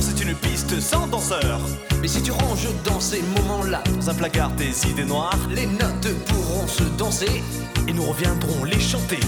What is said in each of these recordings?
c'est une piste sans danseur. Mais si tu ranges dans ces moments-là, dans un placard tes idées noires, les notes pourront se danser et nous reviendrons les chanter.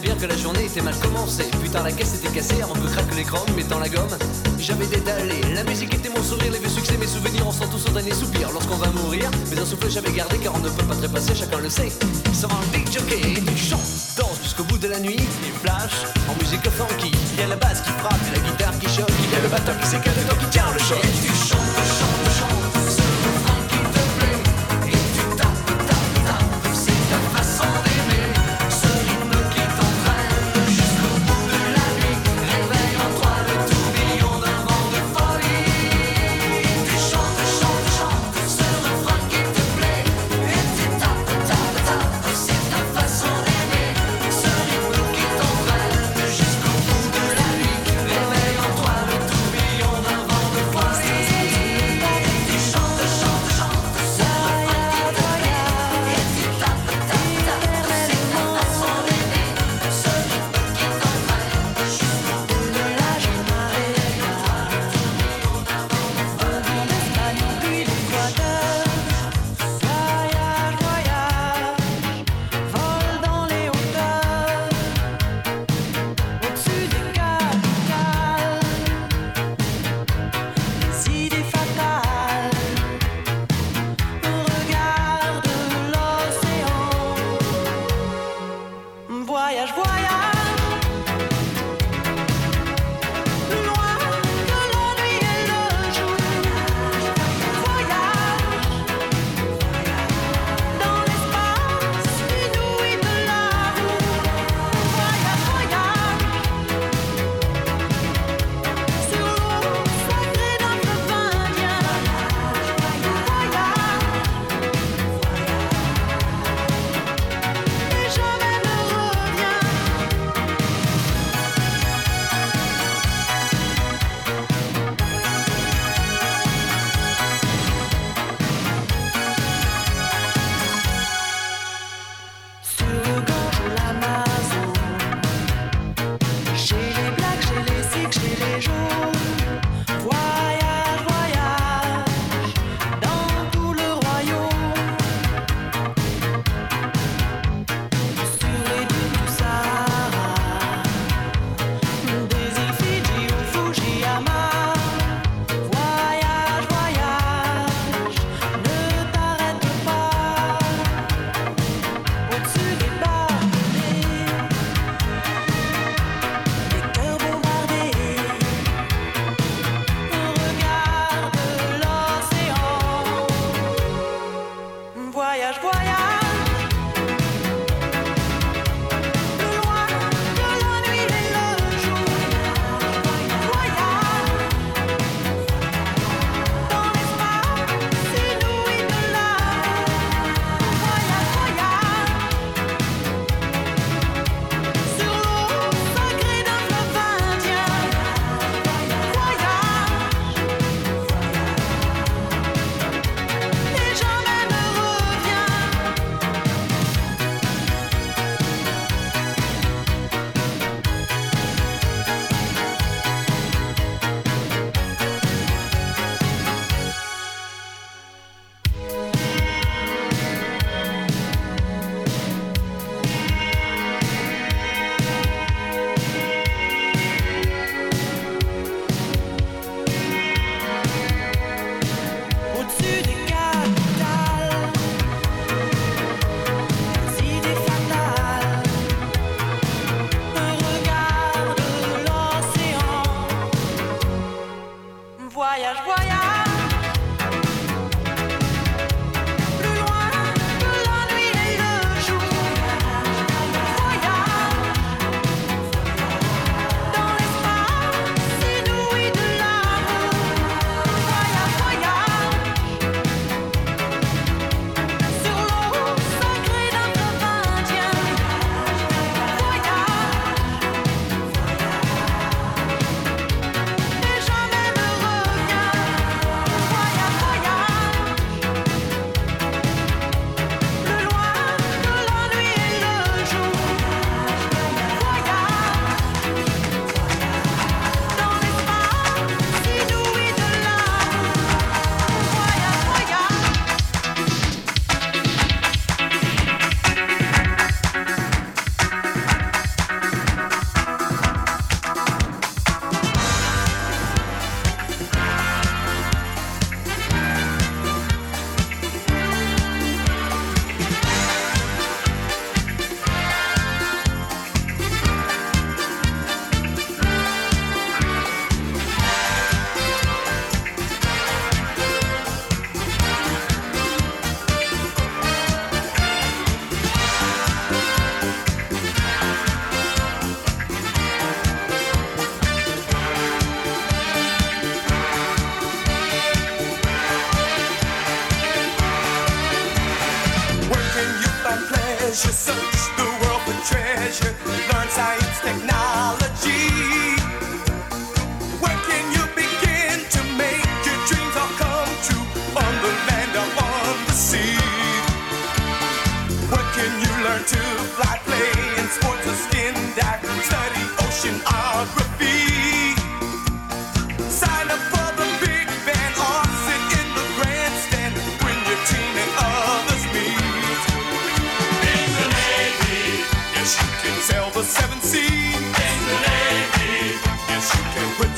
bien que la journée était mal commencée. Putain, la caisse était cassée avant que craque l'écran, mettant la gomme. J'avais détalé, la musique était mon sourire, les vieux succès, mes souvenirs, on sent tous son dernier soupir. Lorsqu'on va mourir, mais un souffle j'avais gardé car on ne peut pas trépasser, chacun le sait. Sans un big jockey, tu chantes, danse jusqu'au bout de la nuit. Et flash, en musique funky, il y a la basse qui frappe, et la guitare qui choque, il y a le batteur qui s'écale, le temps qui tient le choc. Et tu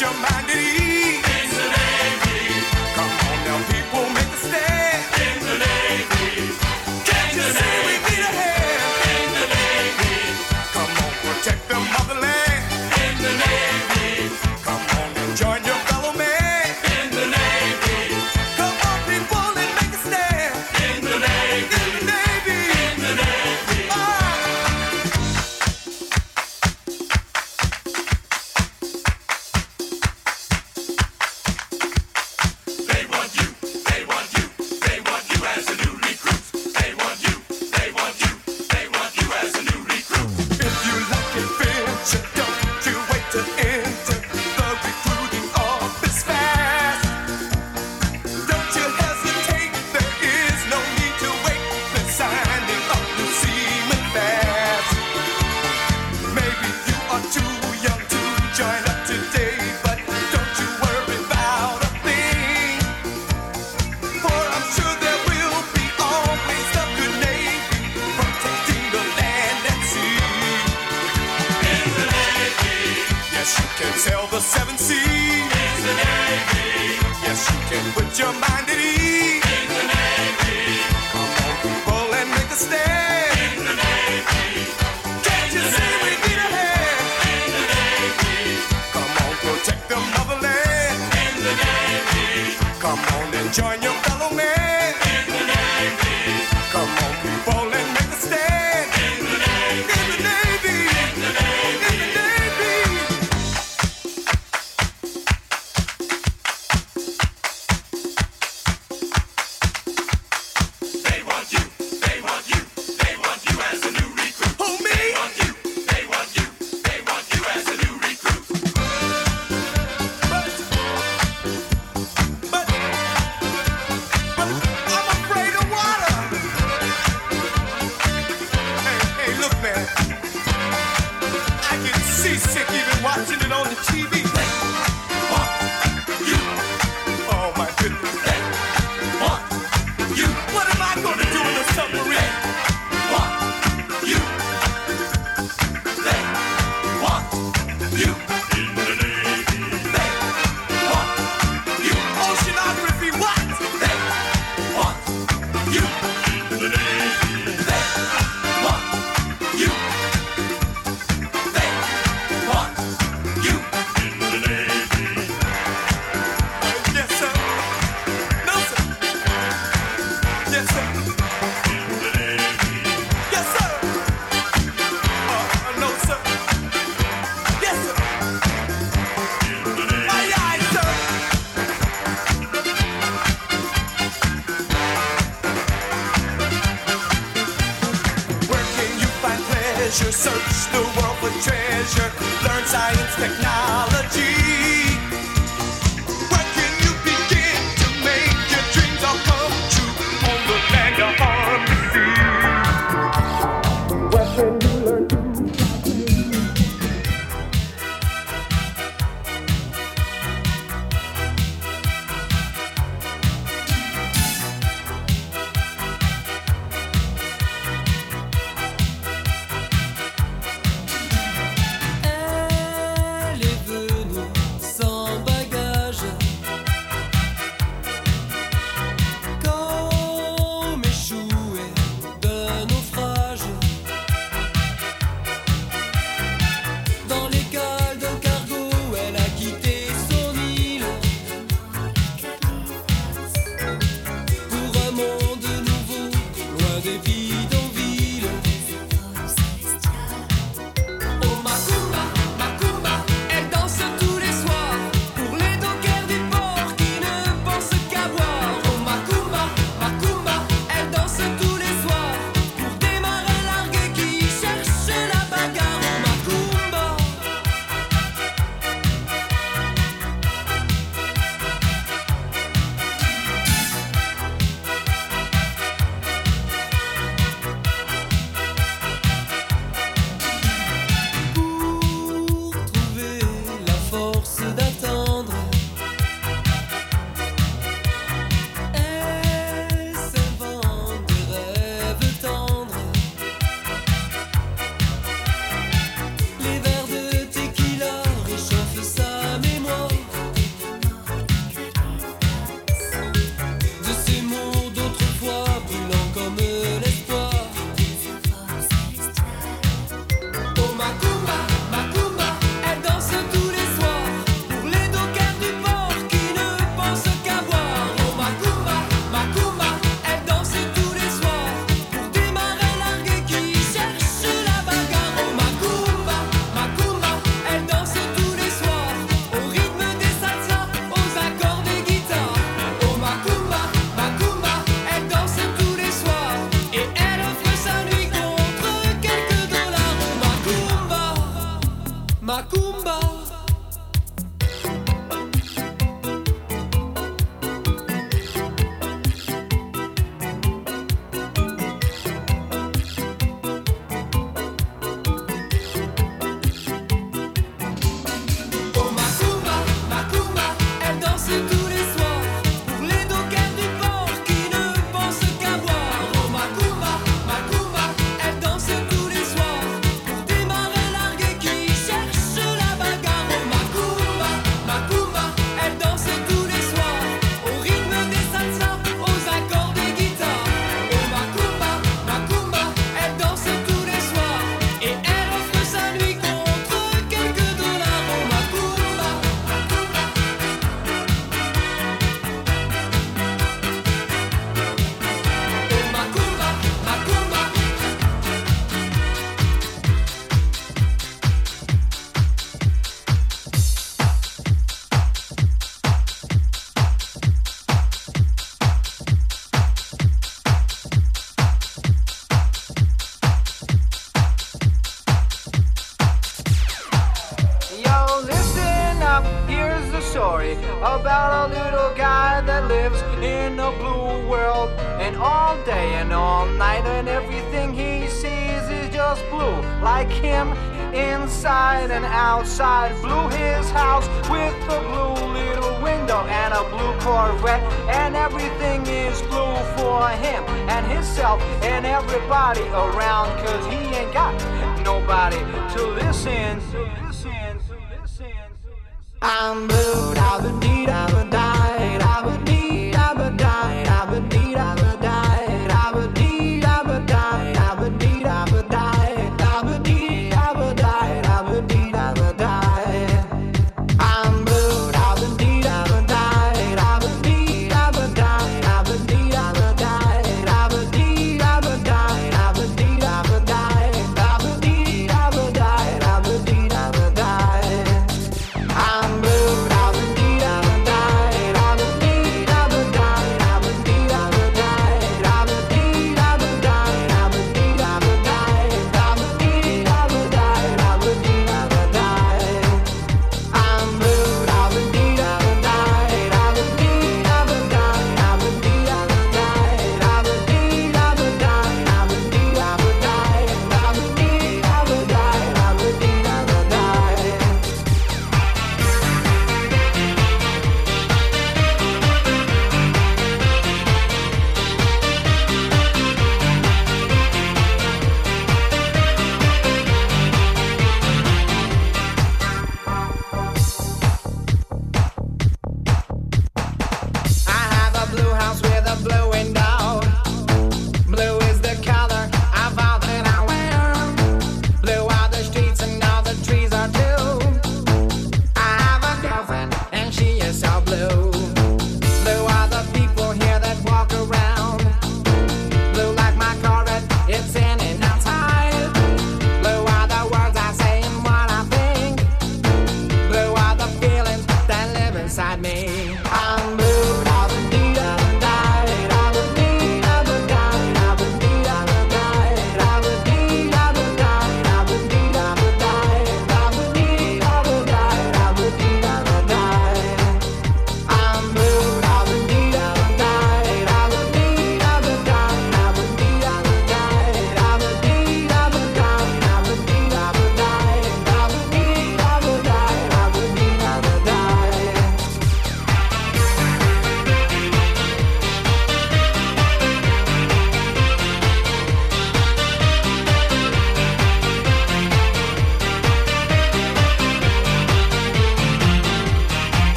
your mind.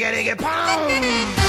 Gotta get pumped.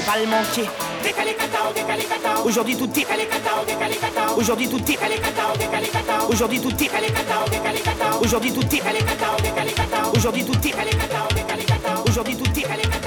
vais pas le manquer. Aujourd'hui tout est Aujourd'hui tout Aujourd'hui tout Aujourd'hui tout Aujourd'hui tout Aujourd'hui tout